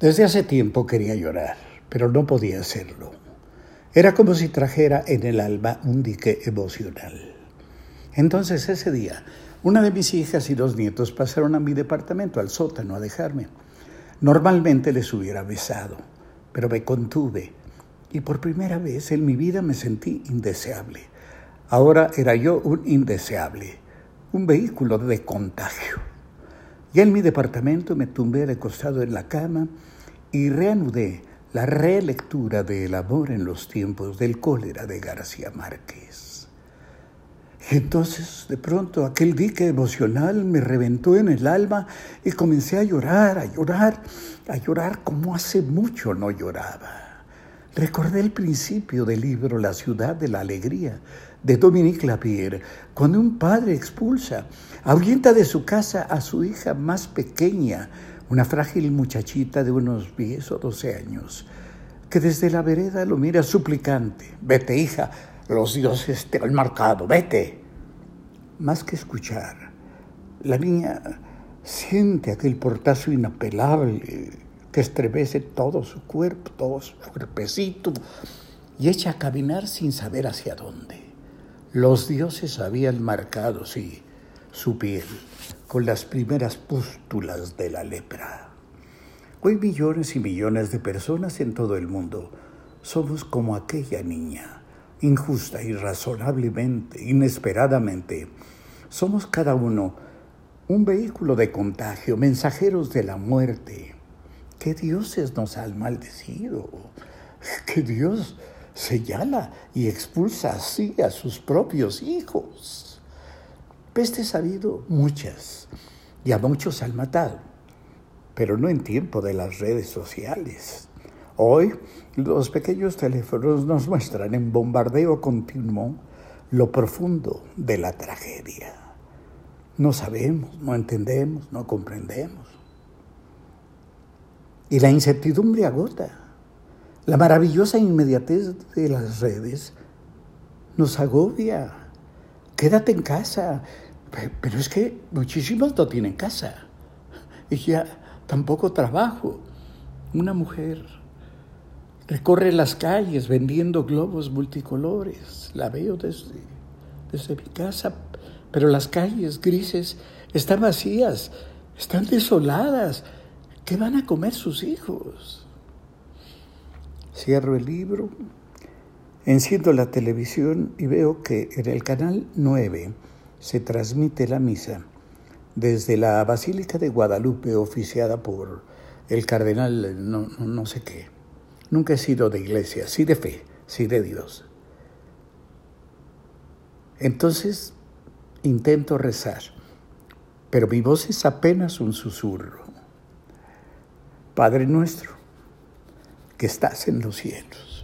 Desde hace tiempo quería llorar, pero no podía hacerlo. Era como si trajera en el alma un dique emocional. Entonces ese día, una de mis hijas y dos nietos pasaron a mi departamento, al sótano, a dejarme. Normalmente les hubiera besado, pero me contuve y por primera vez en mi vida me sentí indeseable. Ahora era yo un indeseable, un vehículo de contagio. Ya en mi departamento me tumbé de costado en la cama y reanudé la relectura de El amor en los tiempos del cólera de García Márquez. Entonces, de pronto, aquel dique emocional me reventó en el alma y comencé a llorar, a llorar, a llorar como hace mucho no lloraba. Recordé el principio del libro La ciudad de la alegría de Dominique Lapierre, cuando un padre expulsa, ahuyenta de su casa a su hija más pequeña, una frágil muchachita de unos 10 o 12 años, que desde la vereda lo mira suplicante. Vete, hija, los dioses te han marcado, vete. Más que escuchar, la niña siente aquel portazo inapelable que estremece todo su cuerpo, todo su cuerpecito, y echa a caminar sin saber hacia dónde. Los dioses habían marcado, sí, su piel con las primeras pústulas de la lepra. Hoy millones y millones de personas en todo el mundo somos como aquella niña, injusta, irrazonablemente, inesperadamente. Somos cada uno un vehículo de contagio, mensajeros de la muerte. ¿Qué dioses nos han maldecido? ¿Qué Dios señala y expulsa así a sus propios hijos. Pestes ha habido muchas y a muchos han matado, pero no en tiempo de las redes sociales. Hoy los pequeños teléfonos nos muestran en bombardeo continuo lo profundo de la tragedia. No sabemos, no entendemos, no comprendemos. Y la incertidumbre agota. La maravillosa inmediatez de las redes nos agobia. Quédate en casa. Pero es que muchísimos no tienen casa. Y ya tampoco trabajo. Una mujer recorre las calles vendiendo globos multicolores. La veo desde, desde mi casa. Pero las calles grises están vacías, están desoladas. ¿Qué van a comer sus hijos? Cierro el libro, enciendo la televisión y veo que en el canal 9 se transmite la misa desde la Basílica de Guadalupe oficiada por el cardenal no, no, sé qué. Nunca he sido de iglesia, sí de fe, sí de Dios. Entonces intento rezar, pero mi voz es apenas un susurro. Padre nuestro, que estás en los cielos.